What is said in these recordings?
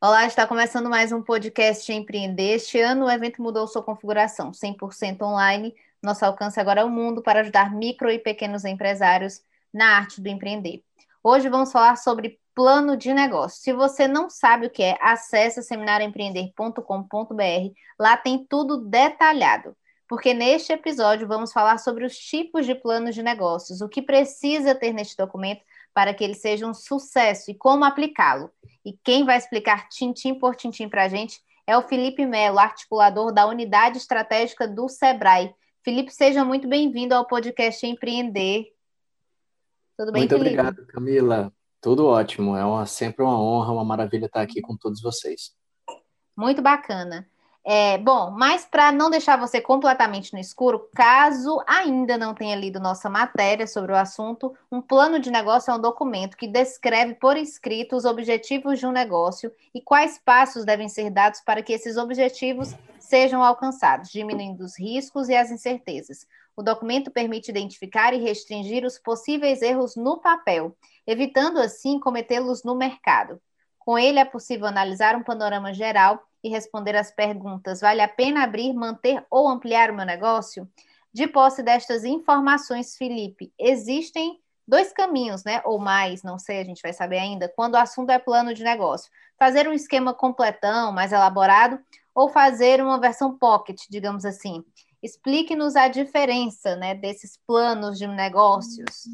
Olá, está começando mais um podcast Empreender. Este ano o evento mudou sua configuração, 100% online. Nosso alcance agora é o mundo para ajudar micro e pequenos empresários na arte do empreender. Hoje vamos falar sobre plano de negócio. Se você não sabe o que é, acesse seminarioempreender.com.br. Lá tem tudo detalhado. Porque neste episódio vamos falar sobre os tipos de planos de negócios, o que precisa ter neste documento para que ele seja um sucesso e como aplicá-lo. E quem vai explicar tintim por tintim para a gente é o Felipe Melo, articulador da Unidade Estratégica do Sebrae. Felipe, seja muito bem-vindo ao podcast Empreender. Tudo bem, muito Felipe? Muito obrigado, Camila. Tudo ótimo. É uma, sempre uma honra, uma maravilha estar aqui com todos vocês. Muito bacana. É, bom, mas para não deixar você completamente no escuro, caso ainda não tenha lido nossa matéria sobre o assunto, um plano de negócio é um documento que descreve por escrito os objetivos de um negócio e quais passos devem ser dados para que esses objetivos sejam alcançados, diminuindo os riscos e as incertezas. O documento permite identificar e restringir os possíveis erros no papel, evitando assim cometê-los no mercado. Com ele é possível analisar um panorama geral e responder às perguntas: vale a pena abrir, manter ou ampliar o meu negócio? De posse destas informações, Felipe, existem dois caminhos, né? Ou mais, não sei, a gente vai saber ainda, quando o assunto é plano de negócio. Fazer um esquema completão, mais elaborado, ou fazer uma versão pocket, digamos assim. Explique-nos a diferença né, desses planos de negócios.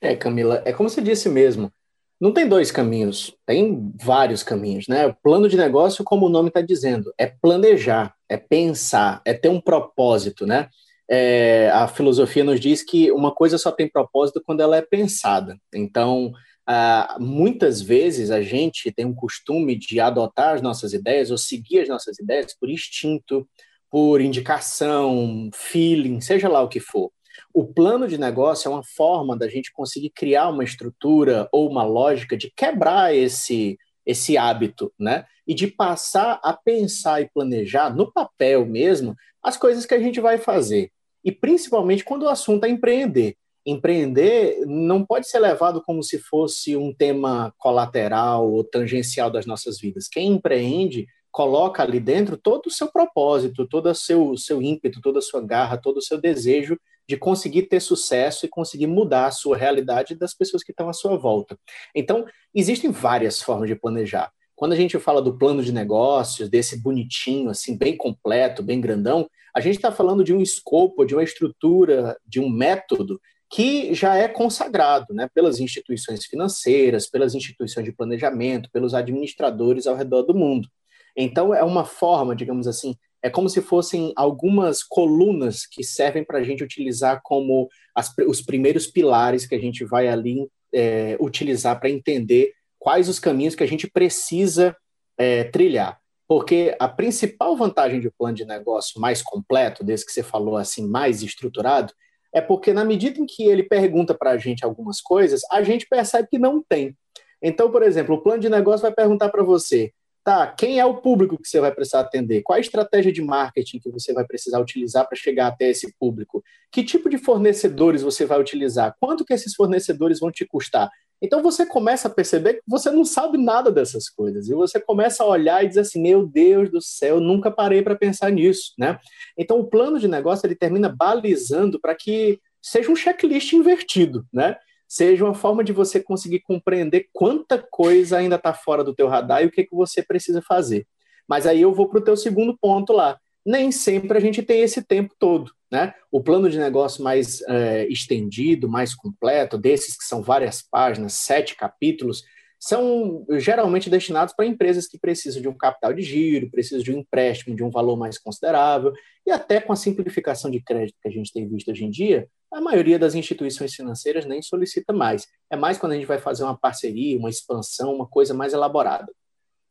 É, Camila, é como você disse mesmo. Não tem dois caminhos, tem vários caminhos, né? O plano de negócio, como o nome está dizendo, é planejar, é pensar, é ter um propósito, né? É, a filosofia nos diz que uma coisa só tem propósito quando ela é pensada. Então, ah, muitas vezes a gente tem um costume de adotar as nossas ideias ou seguir as nossas ideias por instinto, por indicação, feeling, seja lá o que for. O plano de negócio é uma forma da gente conseguir criar uma estrutura ou uma lógica de quebrar esse, esse hábito, né? E de passar a pensar e planejar no papel mesmo as coisas que a gente vai fazer. E principalmente quando o assunto é empreender. Empreender não pode ser levado como se fosse um tema colateral ou tangencial das nossas vidas. Quem empreende coloca ali dentro todo o seu propósito, todo o seu, seu ímpeto, toda a sua garra, todo o seu desejo de conseguir ter sucesso e conseguir mudar a sua realidade das pessoas que estão à sua volta. Então, existem várias formas de planejar. Quando a gente fala do plano de negócios, desse bonitinho, assim, bem completo, bem grandão, a gente está falando de um escopo, de uma estrutura, de um método que já é consagrado né, pelas instituições financeiras, pelas instituições de planejamento, pelos administradores ao redor do mundo. Então, é uma forma, digamos assim, é como se fossem algumas colunas que servem para a gente utilizar como as, os primeiros pilares que a gente vai ali é, utilizar para entender quais os caminhos que a gente precisa é, trilhar. Porque a principal vantagem de um plano de negócio mais completo, desse que você falou assim, mais estruturado, é porque na medida em que ele pergunta para a gente algumas coisas, a gente percebe que não tem. Então, por exemplo, o plano de negócio vai perguntar para você: Tá, quem é o público que você vai precisar atender? Qual a estratégia de marketing que você vai precisar utilizar para chegar até esse público? Que tipo de fornecedores você vai utilizar? Quanto que esses fornecedores vão te custar? Então você começa a perceber que você não sabe nada dessas coisas. E você começa a olhar e dizer assim: "Meu Deus do céu, nunca parei para pensar nisso", né? Então o plano de negócio ele termina balizando para que seja um checklist invertido, né? Seja uma forma de você conseguir compreender quanta coisa ainda está fora do teu radar e o que, que você precisa fazer. Mas aí eu vou para o teu segundo ponto lá. Nem sempre a gente tem esse tempo todo. Né? O plano de negócio mais é, estendido, mais completo, desses que são várias páginas, sete capítulos, são geralmente destinados para empresas que precisam de um capital de giro, precisam de um empréstimo de um valor mais considerável, e até com a simplificação de crédito que a gente tem visto hoje em dia, a maioria das instituições financeiras nem solicita mais. É mais quando a gente vai fazer uma parceria, uma expansão, uma coisa mais elaborada.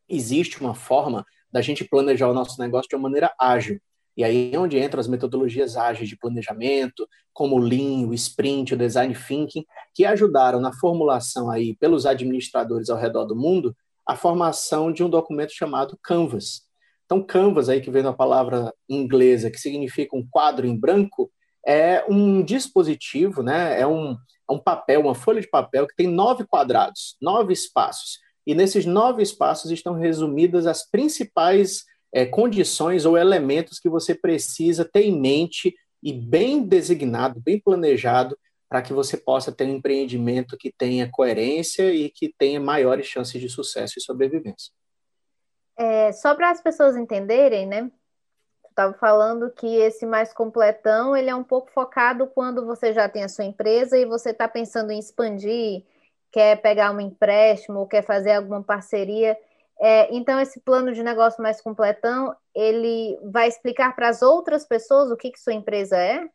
Existe uma forma da gente planejar o nosso negócio de uma maneira ágil. E aí é onde entram as metodologias ágeis de planejamento, como o Lean, o Sprint, o Design Thinking, que ajudaram na formulação aí pelos administradores ao redor do mundo a formação de um documento chamado Canvas. Então, Canvas, aí que vem da palavra inglesa, que significa um quadro em branco, é um dispositivo, né? é, um, é um papel, uma folha de papel que tem nove quadrados, nove espaços. E nesses nove espaços estão resumidas as principais é, condições ou elementos que você precisa ter em mente e bem designado, bem planejado, para que você possa ter um empreendimento que tenha coerência e que tenha maiores chances de sucesso e sobrevivência. É, só para as pessoas entenderem, né? Estava falando que esse mais completão ele é um pouco focado quando você já tem a sua empresa e você está pensando em expandir, quer pegar um empréstimo ou quer fazer alguma parceria. É, então, esse plano de negócio mais completão, ele vai explicar para as outras pessoas o que, que sua empresa é?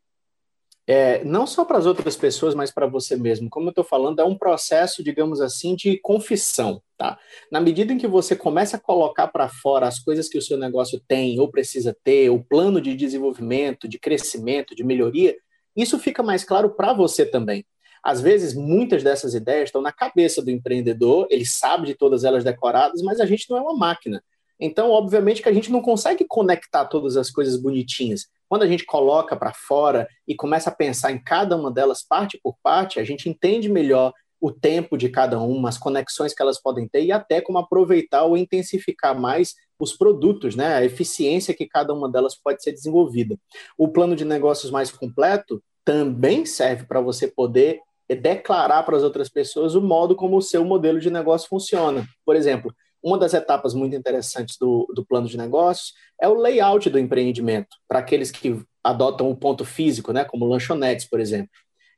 É, não só para as outras pessoas, mas para você mesmo. Como eu estou falando, é um processo, digamos assim, de confissão. Tá? Na medida em que você começa a colocar para fora as coisas que o seu negócio tem ou precisa ter, o plano de desenvolvimento, de crescimento, de melhoria, isso fica mais claro para você também. Às vezes, muitas dessas ideias estão na cabeça do empreendedor, ele sabe de todas elas decoradas, mas a gente não é uma máquina. Então, obviamente que a gente não consegue conectar todas as coisas bonitinhas. Quando a gente coloca para fora e começa a pensar em cada uma delas parte por parte, a gente entende melhor o tempo de cada uma, as conexões que elas podem ter e até como aproveitar ou intensificar mais os produtos, né? A eficiência que cada uma delas pode ser desenvolvida. O plano de negócios mais completo também serve para você poder declarar para as outras pessoas o modo como o seu modelo de negócio funciona. Por exemplo, uma das etapas muito interessantes do, do plano de negócios é o layout do empreendimento, para aqueles que adotam o ponto físico, né, como lanchonetes, por exemplo.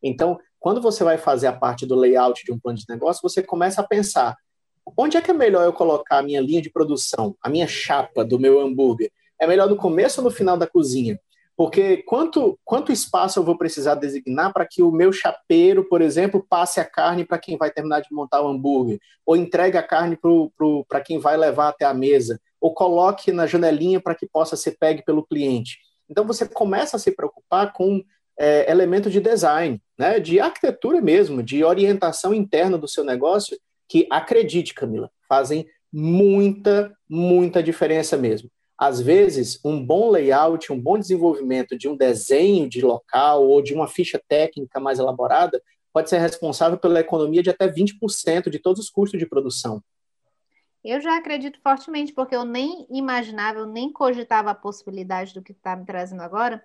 Então, quando você vai fazer a parte do layout de um plano de negócio, você começa a pensar: onde é que é melhor eu colocar a minha linha de produção, a minha chapa do meu hambúrguer? É melhor no começo ou no final da cozinha? Porque quanto, quanto espaço eu vou precisar designar para que o meu chapeiro, por exemplo, passe a carne para quem vai terminar de montar o hambúrguer, ou entregue a carne para quem vai levar até a mesa, ou coloque na janelinha para que possa ser pegue pelo cliente. Então você começa a se preocupar com é, elementos de design, né, de arquitetura mesmo, de orientação interna do seu negócio, que acredite, Camila, fazem muita, muita diferença mesmo. Às vezes, um bom layout, um bom desenvolvimento de um desenho de local ou de uma ficha técnica mais elaborada pode ser responsável pela economia de até 20% de todos os custos de produção. Eu já acredito fortemente, porque eu nem imaginava, eu nem cogitava a possibilidade do que está me trazendo agora,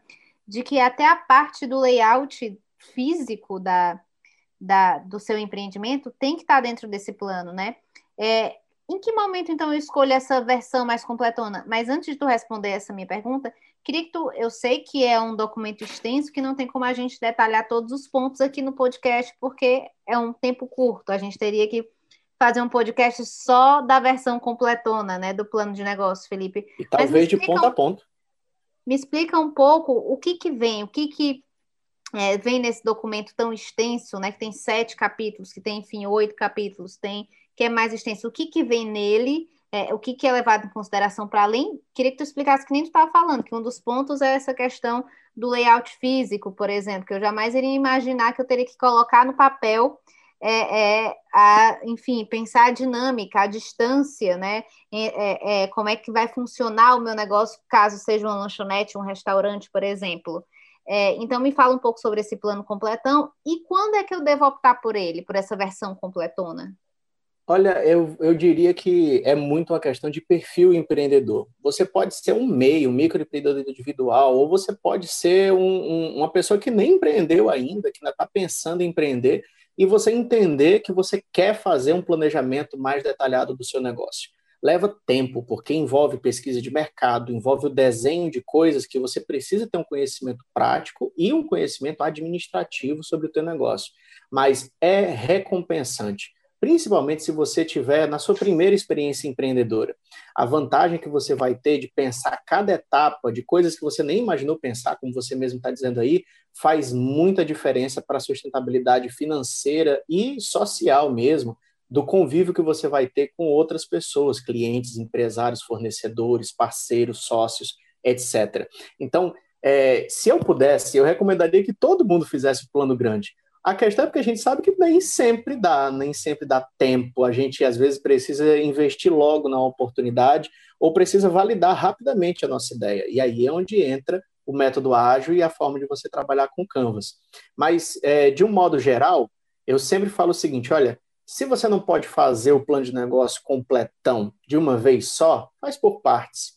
de que até a parte do layout físico da, da, do seu empreendimento tem que estar tá dentro desse plano, né? É, em que momento, então, eu escolho essa versão mais completona? Mas antes de tu responder essa minha pergunta, queria que tu. Eu sei que é um documento extenso, que não tem como a gente detalhar todos os pontos aqui no podcast, porque é um tempo curto. A gente teria que fazer um podcast só da versão completona, né? Do plano de negócio, Felipe. E talvez de ponta a ponta. Me explica um pouco o que, que vem, o que, que é, vem nesse documento tão extenso, né? Que tem sete capítulos, que tem, enfim, oito capítulos, tem que é mais extenso, o que, que vem nele, é, o que, que é levado em consideração para além. Queria que tu explicasse que nem tu estava falando, que um dos pontos é essa questão do layout físico, por exemplo, que eu jamais iria imaginar que eu teria que colocar no papel. É, é, a, enfim, pensar a dinâmica, a distância, né? É, é, como é que vai funcionar o meu negócio caso seja uma lanchonete, um restaurante, por exemplo. É, então, me fala um pouco sobre esse plano completão e quando é que eu devo optar por ele, por essa versão completona? Olha, eu, eu diria que é muito uma questão de perfil empreendedor. Você pode ser um meio, um microempreendedor individual, ou você pode ser um, um, uma pessoa que nem empreendeu ainda, que ainda está pensando em empreender, e você entender que você quer fazer um planejamento mais detalhado do seu negócio. Leva tempo, porque envolve pesquisa de mercado, envolve o desenho de coisas que você precisa ter um conhecimento prático e um conhecimento administrativo sobre o teu negócio. Mas é recompensante principalmente se você tiver na sua primeira experiência empreendedora. A vantagem que você vai ter de pensar cada etapa de coisas que você nem imaginou pensar, como você mesmo está dizendo aí, faz muita diferença para a sustentabilidade financeira e social mesmo do convívio que você vai ter com outras pessoas, clientes, empresários, fornecedores, parceiros, sócios, etc. Então, é, se eu pudesse, eu recomendaria que todo mundo fizesse o plano grande. A questão é porque a gente sabe que nem sempre dá, nem sempre dá tempo. A gente às vezes precisa investir logo na oportunidade ou precisa validar rapidamente a nossa ideia. E aí é onde entra o método ágil e a forma de você trabalhar com Canvas. Mas, é, de um modo geral, eu sempre falo o seguinte: olha, se você não pode fazer o plano de negócio completão de uma vez só, faz por partes.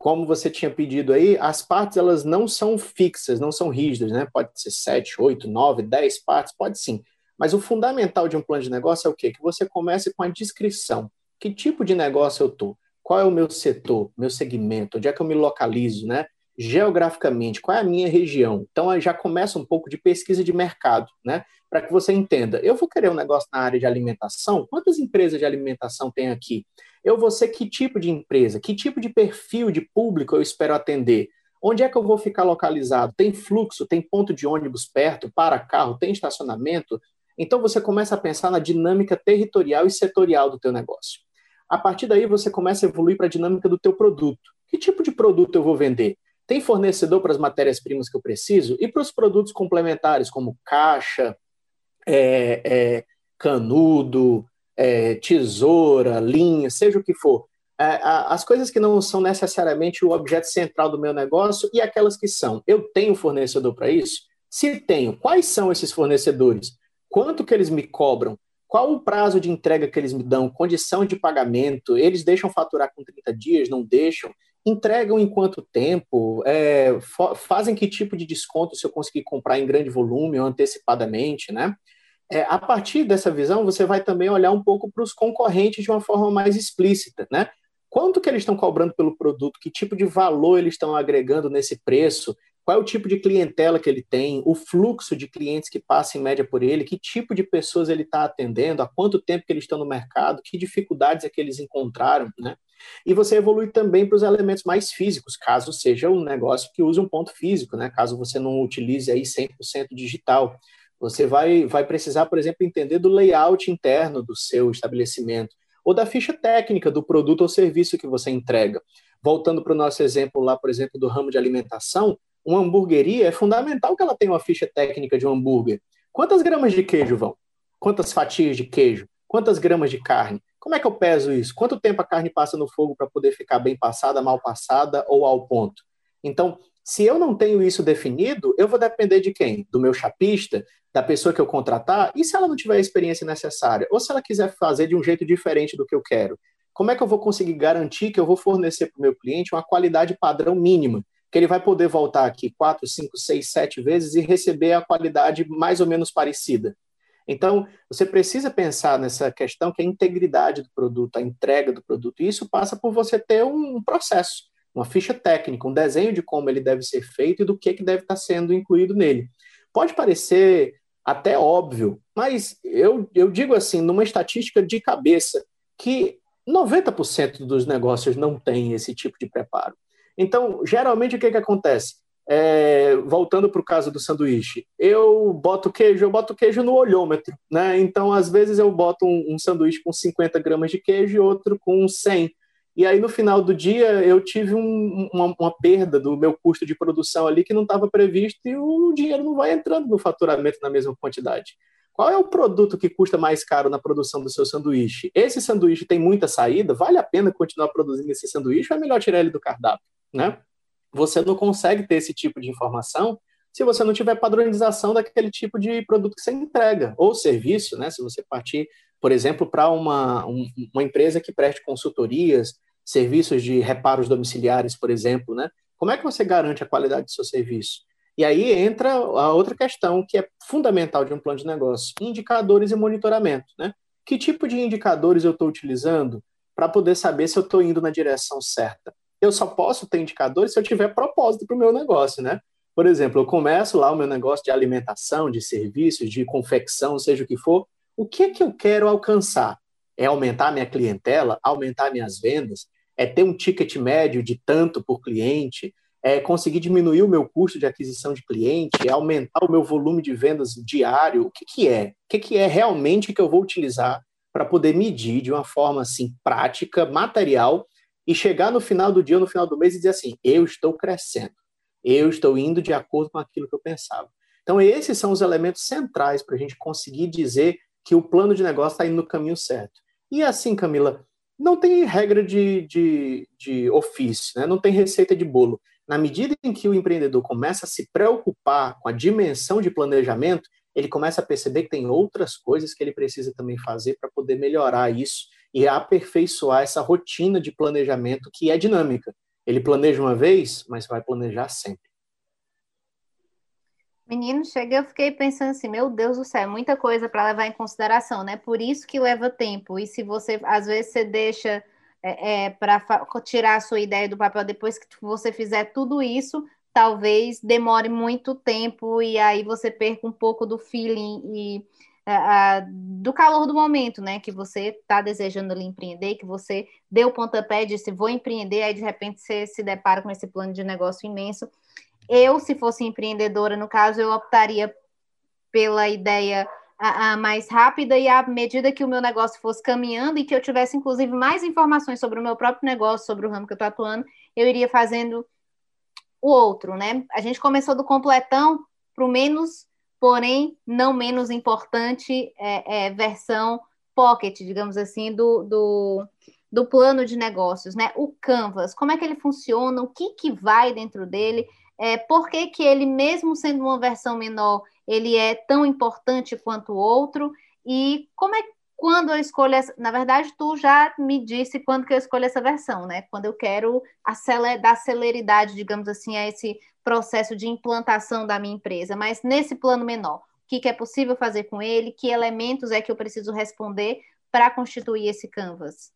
Como você tinha pedido aí, as partes elas não são fixas, não são rígidas, né? Pode ser sete, oito, nove, dez partes, pode sim. Mas o fundamental de um plano de negócio é o quê? Que você comece com a descrição. Que tipo de negócio eu estou? Qual é o meu setor, meu segmento? Onde é que eu me localizo, né? Geograficamente, qual é a minha região? Então, já começa um pouco de pesquisa de mercado, né? para que você entenda. Eu vou querer um negócio na área de alimentação? Quantas empresas de alimentação tem aqui? Eu vou ser que tipo de empresa? Que tipo de perfil de público eu espero atender? Onde é que eu vou ficar localizado? Tem fluxo? Tem ponto de ônibus perto? Para carro? Tem estacionamento? Então você começa a pensar na dinâmica territorial e setorial do teu negócio. A partir daí você começa a evoluir para a dinâmica do teu produto. Que tipo de produto eu vou vender? Tem fornecedor para as matérias-primas que eu preciso? E para os produtos complementares, como caixa, é, é, canudo, é, tesoura, linha, seja o que for. É, as coisas que não são necessariamente o objeto central do meu negócio e aquelas que são. Eu tenho fornecedor para isso? Se tenho, quais são esses fornecedores? Quanto que eles me cobram? Qual o prazo de entrega que eles me dão? Condição de pagamento? Eles deixam faturar com 30 dias? Não deixam? Entregam em quanto tempo? É, fazem que tipo de desconto se eu conseguir comprar em grande volume ou antecipadamente, né? É, a partir dessa visão, você vai também olhar um pouco para os concorrentes de uma forma mais explícita, né? Quanto que eles estão cobrando pelo produto? Que tipo de valor eles estão agregando nesse preço? Qual é o tipo de clientela que ele tem? O fluxo de clientes que passa em média por ele? Que tipo de pessoas ele está atendendo? Há quanto tempo que eles estão no mercado? Que dificuldades é que eles encontraram, né? E você evolui também para os elementos mais físicos, caso seja um negócio que use um ponto físico, né? Caso você não utilize aí 100% digital. Você vai, vai precisar, por exemplo, entender do layout interno do seu estabelecimento ou da ficha técnica do produto ou serviço que você entrega. Voltando para o nosso exemplo lá, por exemplo, do ramo de alimentação, uma hamburgueria é fundamental que ela tenha uma ficha técnica de um hambúrguer. Quantas gramas de queijo vão? Quantas fatias de queijo? Quantas gramas de carne? Como é que eu peso isso? Quanto tempo a carne passa no fogo para poder ficar bem passada, mal passada ou ao ponto? Então, se eu não tenho isso definido, eu vou depender de quem? Do meu chapista, da pessoa que eu contratar? E se ela não tiver a experiência necessária? Ou se ela quiser fazer de um jeito diferente do que eu quero? Como é que eu vou conseguir garantir que eu vou fornecer para o meu cliente uma qualidade padrão mínima? Que ele vai poder voltar aqui quatro, cinco, seis, sete vezes e receber a qualidade mais ou menos parecida. Então, você precisa pensar nessa questão que é a integridade do produto, a entrega do produto. E isso passa por você ter um processo uma ficha técnica, um desenho de como ele deve ser feito e do que, que deve estar sendo incluído nele. Pode parecer até óbvio, mas eu, eu digo assim, numa estatística de cabeça, que 90% dos negócios não tem esse tipo de preparo. Então, geralmente, o que, que acontece? É, voltando para o caso do sanduíche, eu boto queijo, eu boto queijo no olhômetro, né? Então, às vezes, eu boto um, um sanduíche com 50 gramas de queijo e outro com 100. E aí, no final do dia, eu tive um, uma, uma, perda do meu custo de produção ali que não estava previsto e o dinheiro não vai entrando no faturamento na mesma quantidade. Qual é o produto que custa mais caro na produção do seu sanduíche? Esse sanduíche tem muita saída? Vale a pena continuar produzindo esse sanduíche ou é melhor tirar ele do cardápio? Né? Você não consegue ter esse tipo de informação se você não tiver padronização daquele tipo de produto que você entrega, ou serviço, né? Se você partir, por exemplo, para uma, um, uma empresa que preste consultorias, serviços de reparos domiciliares, por exemplo, né? Como é que você garante a qualidade do seu serviço? E aí entra a outra questão que é fundamental de um plano de negócio: indicadores e monitoramento, né? Que tipo de indicadores eu estou utilizando para poder saber se eu estou indo na direção certa? Eu só posso ter indicadores se eu tiver propósito para o meu negócio, né? Por exemplo, eu começo lá o meu negócio de alimentação, de serviços, de confecção, seja o que for, O que é que eu quero alcançar? É aumentar minha clientela, aumentar minhas vendas, é ter um ticket médio de tanto por cliente, é conseguir diminuir o meu custo de aquisição de cliente, é aumentar o meu volume de vendas diário. O que, que é? O que, que é realmente que eu vou utilizar para poder medir de uma forma assim prática, material e chegar no final do dia, no final do mês e dizer assim: eu estou crescendo, eu estou indo de acordo com aquilo que eu pensava. Então, esses são os elementos centrais para a gente conseguir dizer que o plano de negócio está indo no caminho certo. E assim, Camila, não tem regra de, de, de ofício, né? não tem receita de bolo. Na medida em que o empreendedor começa a se preocupar com a dimensão de planejamento, ele começa a perceber que tem outras coisas que ele precisa também fazer para poder melhorar isso e aperfeiçoar essa rotina de planejamento que é dinâmica. Ele planeja uma vez, mas vai planejar sempre. Menino, chega, eu fiquei pensando assim, meu Deus do céu, é muita coisa para levar em consideração, né? Por isso que leva tempo. E se você, às vezes, você deixa é, é, para tirar a sua ideia do papel depois que você fizer tudo isso, talvez demore muito tempo e aí você perca um pouco do feeling e uh, do calor do momento, né? Que você está desejando ali empreender, que você deu o pontapé disse vou empreender, aí de repente você se depara com esse plano de negócio imenso. Eu, se fosse empreendedora, no caso, eu optaria pela ideia a, a, mais rápida e à medida que o meu negócio fosse caminhando e que eu tivesse, inclusive, mais informações sobre o meu próprio negócio, sobre o ramo que eu estou atuando, eu iria fazendo o outro, né? A gente começou do completão para o menos, porém, não menos importante é, é, versão pocket, digamos assim, do, do, do plano de negócios, né? O Canvas, como é que ele funciona, o que, que vai dentro dele, é, por que, que ele, mesmo sendo uma versão menor, ele é tão importante quanto o outro, e como é quando eu escolho essa, na verdade, tu já me disse quando que eu escolho essa versão, né? Quando eu quero aceler, dar celeridade, digamos assim, a esse processo de implantação da minha empresa, mas nesse plano menor, o que, que é possível fazer com ele? Que elementos é que eu preciso responder para constituir esse canvas?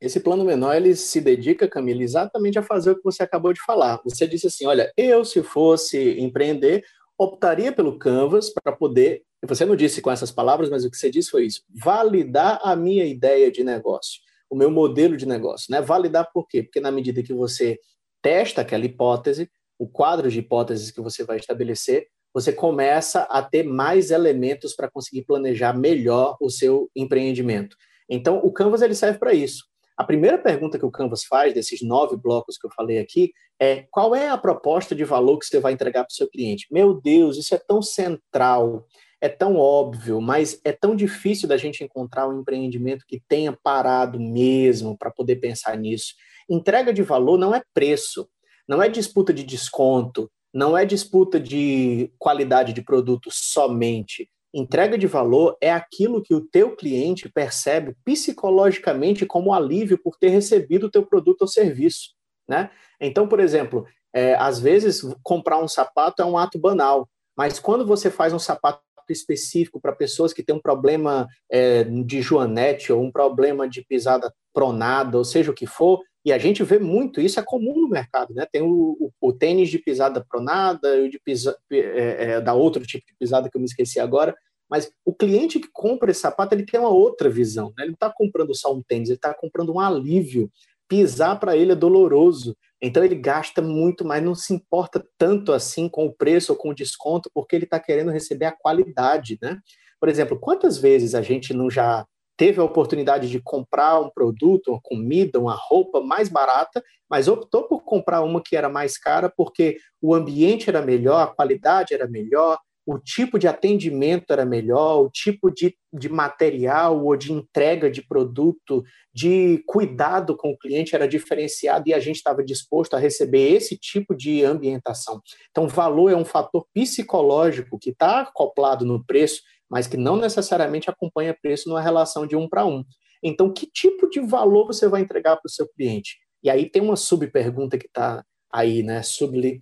Esse plano menor ele se dedica, Camila, exatamente a fazer o que você acabou de falar. Você disse assim: olha, eu, se fosse empreender, optaria pelo Canvas para poder você não disse com essas palavras, mas o que você disse foi isso: validar a minha ideia de negócio, o meu modelo de negócio. Né? Validar por quê? Porque na medida que você testa aquela hipótese, o quadro de hipóteses que você vai estabelecer, você começa a ter mais elementos para conseguir planejar melhor o seu empreendimento. Então, o Canvas ele serve para isso. A primeira pergunta que o Canvas faz, desses nove blocos que eu falei aqui, é qual é a proposta de valor que você vai entregar para o seu cliente? Meu Deus, isso é tão central é tão óbvio, mas é tão difícil da gente encontrar um empreendimento que tenha parado mesmo para poder pensar nisso. Entrega de valor não é preço, não é disputa de desconto, não é disputa de qualidade de produto somente. Entrega de valor é aquilo que o teu cliente percebe psicologicamente como alívio por ter recebido o teu produto ou serviço, né? Então, por exemplo, é, às vezes comprar um sapato é um ato banal, mas quando você faz um sapato específico para pessoas que têm um problema é, de joanete ou um problema de pisada pronada, ou seja o que for, e a gente vê muito isso, é comum no mercado, né? Tem o, o, o tênis de pisada pronada e de pisa, é, é, da outro tipo de pisada que eu me esqueci agora, mas o cliente que compra esse sapato, ele tem uma outra visão, né? Ele não está comprando só um tênis, ele está comprando um alívio. Pisar para ele é doloroso. Então ele gasta muito mais, não se importa tanto assim com o preço ou com o desconto, porque ele está querendo receber a qualidade, né? Por exemplo, quantas vezes a gente não já teve a oportunidade de comprar um produto, uma comida, uma roupa mais barata, mas optou por comprar uma que era mais cara porque o ambiente era melhor, a qualidade era melhor, o tipo de atendimento era melhor, o tipo de, de material ou de entrega de produto, de cuidado com o cliente era diferenciado e a gente estava disposto a receber esse tipo de ambientação. Então, valor é um fator psicológico que está acoplado no preço, mas que não necessariamente acompanha preço numa relação de um para um. Então, que tipo de valor você vai entregar para o seu cliente? E aí tem uma subpergunta que está aí, né, subli,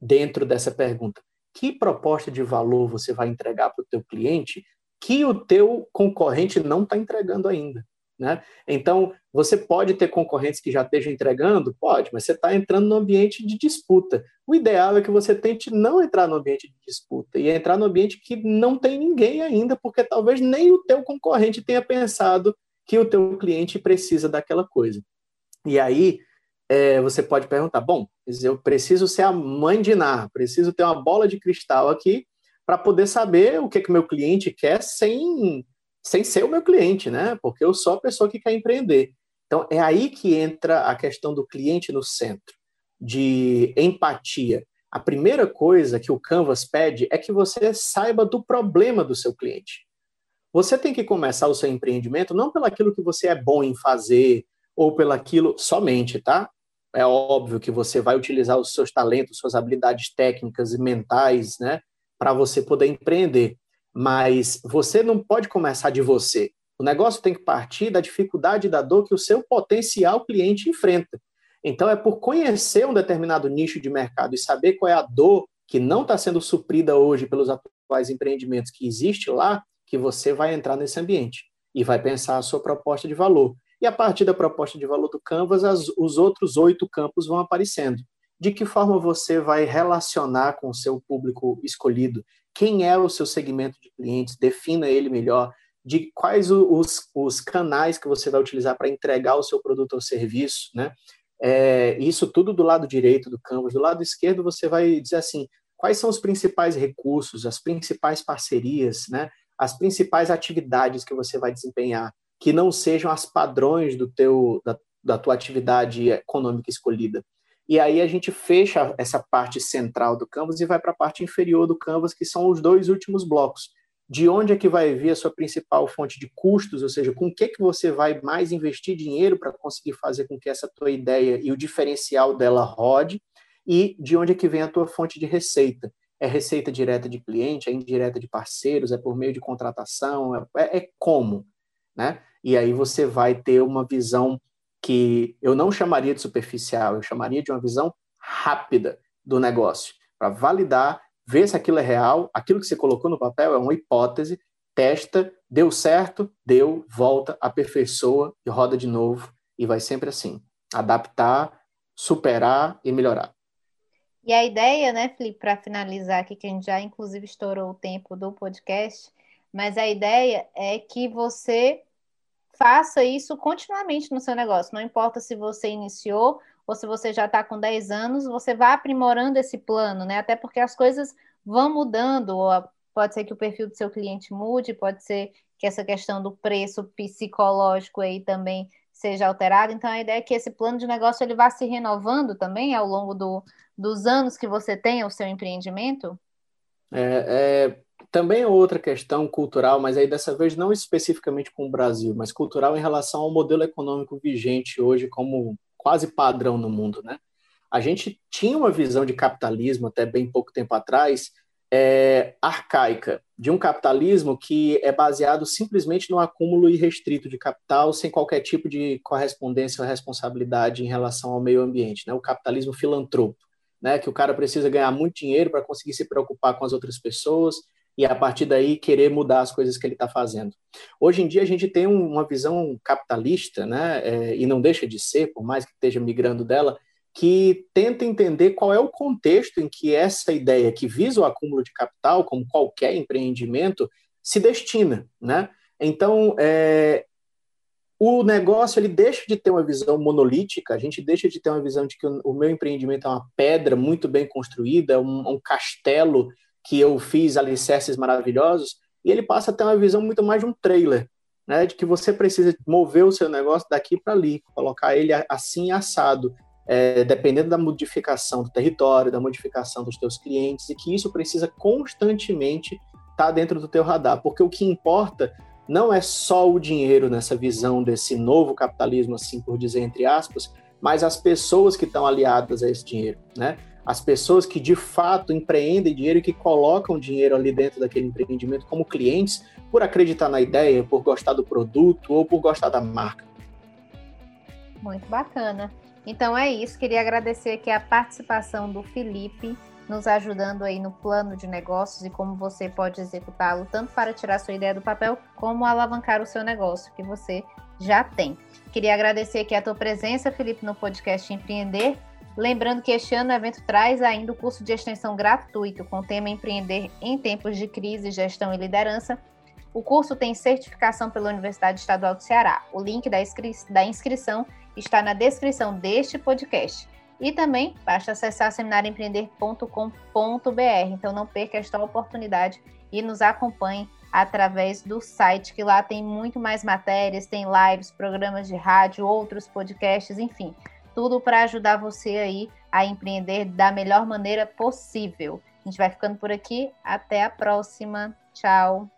dentro dessa pergunta. Que proposta de valor você vai entregar para o teu cliente que o teu concorrente não está entregando ainda? Né? Então, você pode ter concorrentes que já estejam entregando? Pode, mas você está entrando no ambiente de disputa. O ideal é que você tente não entrar no ambiente de disputa e entrar no ambiente que não tem ninguém ainda, porque talvez nem o teu concorrente tenha pensado que o teu cliente precisa daquela coisa. E aí, é, você pode perguntar, bom, eu preciso ser a mãe de Nar, preciso ter uma bola de cristal aqui para poder saber o que que meu cliente quer sem sem ser o meu cliente, né? Porque eu sou a pessoa que quer empreender. Então, é aí que entra a questão do cliente no centro, de empatia. A primeira coisa que o Canvas pede é que você saiba do problema do seu cliente. Você tem que começar o seu empreendimento não pelaquilo que você é bom em fazer ou pelaquilo somente, tá? É óbvio que você vai utilizar os seus talentos, suas habilidades técnicas e mentais, né, para você poder empreender mas você não pode começar de você. O negócio tem que partir da dificuldade e da dor que o seu potencial cliente enfrenta. Então, é por conhecer um determinado nicho de mercado e saber qual é a dor que não está sendo suprida hoje pelos atuais empreendimentos que existe lá, que você vai entrar nesse ambiente e vai pensar a sua proposta de valor. E a partir da proposta de valor do Canvas, as, os outros oito campos vão aparecendo. De que forma você vai relacionar com o seu público escolhido? quem é o seu segmento de clientes, defina ele melhor, de quais os, os canais que você vai utilizar para entregar o seu produto ou serviço, né? É, isso tudo do lado direito do Canvas. Do lado esquerdo, você vai dizer assim, quais são os principais recursos, as principais parcerias, né? As principais atividades que você vai desempenhar, que não sejam as padrões do teu, da, da tua atividade econômica escolhida. E aí a gente fecha essa parte central do canvas e vai para a parte inferior do canvas, que são os dois últimos blocos. De onde é que vai vir a sua principal fonte de custos, ou seja, com o que, que você vai mais investir dinheiro para conseguir fazer com que essa tua ideia e o diferencial dela rode, e de onde é que vem a tua fonte de receita. É receita direta de cliente, é indireta de parceiros, é por meio de contratação, é, é, é como, né? E aí você vai ter uma visão que eu não chamaria de superficial, eu chamaria de uma visão rápida do negócio, para validar, ver se aquilo é real, aquilo que você colocou no papel é uma hipótese, testa, deu certo, deu, volta, aperfeiçoa e roda de novo, e vai sempre assim, adaptar, superar e melhorar. E a ideia, né, Felipe, para finalizar aqui, que a gente já inclusive estourou o tempo do podcast, mas a ideia é que você faça isso continuamente no seu negócio. Não importa se você iniciou ou se você já está com 10 anos, você vai aprimorando esse plano, né? Até porque as coisas vão mudando. Pode ser que o perfil do seu cliente mude, pode ser que essa questão do preço psicológico aí também seja alterada. Então, a ideia é que esse plano de negócio ele vá se renovando também ao longo do, dos anos que você tem o seu empreendimento. É, é, também é outra questão cultural, mas aí dessa vez não especificamente com o Brasil, mas cultural em relação ao modelo econômico vigente hoje como quase padrão no mundo, né? A gente tinha uma visão de capitalismo até bem pouco tempo atrás, é, arcaica, de um capitalismo que é baseado simplesmente no acúmulo irrestrito de capital, sem qualquer tipo de correspondência ou responsabilidade em relação ao meio ambiente, né? O capitalismo filantropo, né? Que o cara precisa ganhar muito dinheiro para conseguir se preocupar com as outras pessoas e a partir daí querer mudar as coisas que ele está fazendo. Hoje em dia a gente tem uma visão capitalista, né, é, e não deixa de ser, por mais que esteja migrando dela, que tenta entender qual é o contexto em que essa ideia que visa o acúmulo de capital, como qualquer empreendimento, se destina, né? Então, é, o negócio ele deixa de ter uma visão monolítica, a gente deixa de ter uma visão de que o, o meu empreendimento é uma pedra muito bem construída, um, um castelo que eu fiz alicerces maravilhosos, e ele passa a ter uma visão muito mais de um trailer, né, de que você precisa mover o seu negócio daqui para ali, colocar ele assim assado, é, dependendo da modificação do território, da modificação dos teus clientes, e que isso precisa constantemente estar tá dentro do teu radar, porque o que importa não é só o dinheiro nessa visão desse novo capitalismo, assim por dizer entre aspas, mas as pessoas que estão aliadas a esse dinheiro, né? As pessoas que de fato empreendem dinheiro e que colocam dinheiro ali dentro daquele empreendimento como clientes por acreditar na ideia, por gostar do produto ou por gostar da marca. Muito bacana. Então é isso, queria agradecer aqui a participação do Felipe, nos ajudando aí no plano de negócios e como você pode executá-lo, tanto para tirar sua ideia do papel, como alavancar o seu negócio, que você já tem. Queria agradecer aqui a tua presença, Felipe, no podcast Empreender. Lembrando que este ano o evento traz ainda o curso de extensão gratuito com o tema Empreender em Tempos de Crise, Gestão e Liderança. O curso tem certificação pela Universidade Estadual do Ceará. O link da, inscri da inscrição está na descrição deste podcast. E também basta acessar seminarioempreender.com.br. Então não perca esta oportunidade e nos acompanhe através do site, que lá tem muito mais matérias, tem lives, programas de rádio, outros podcasts, enfim tudo para ajudar você aí a empreender da melhor maneira possível. A gente vai ficando por aqui. Até a próxima. Tchau.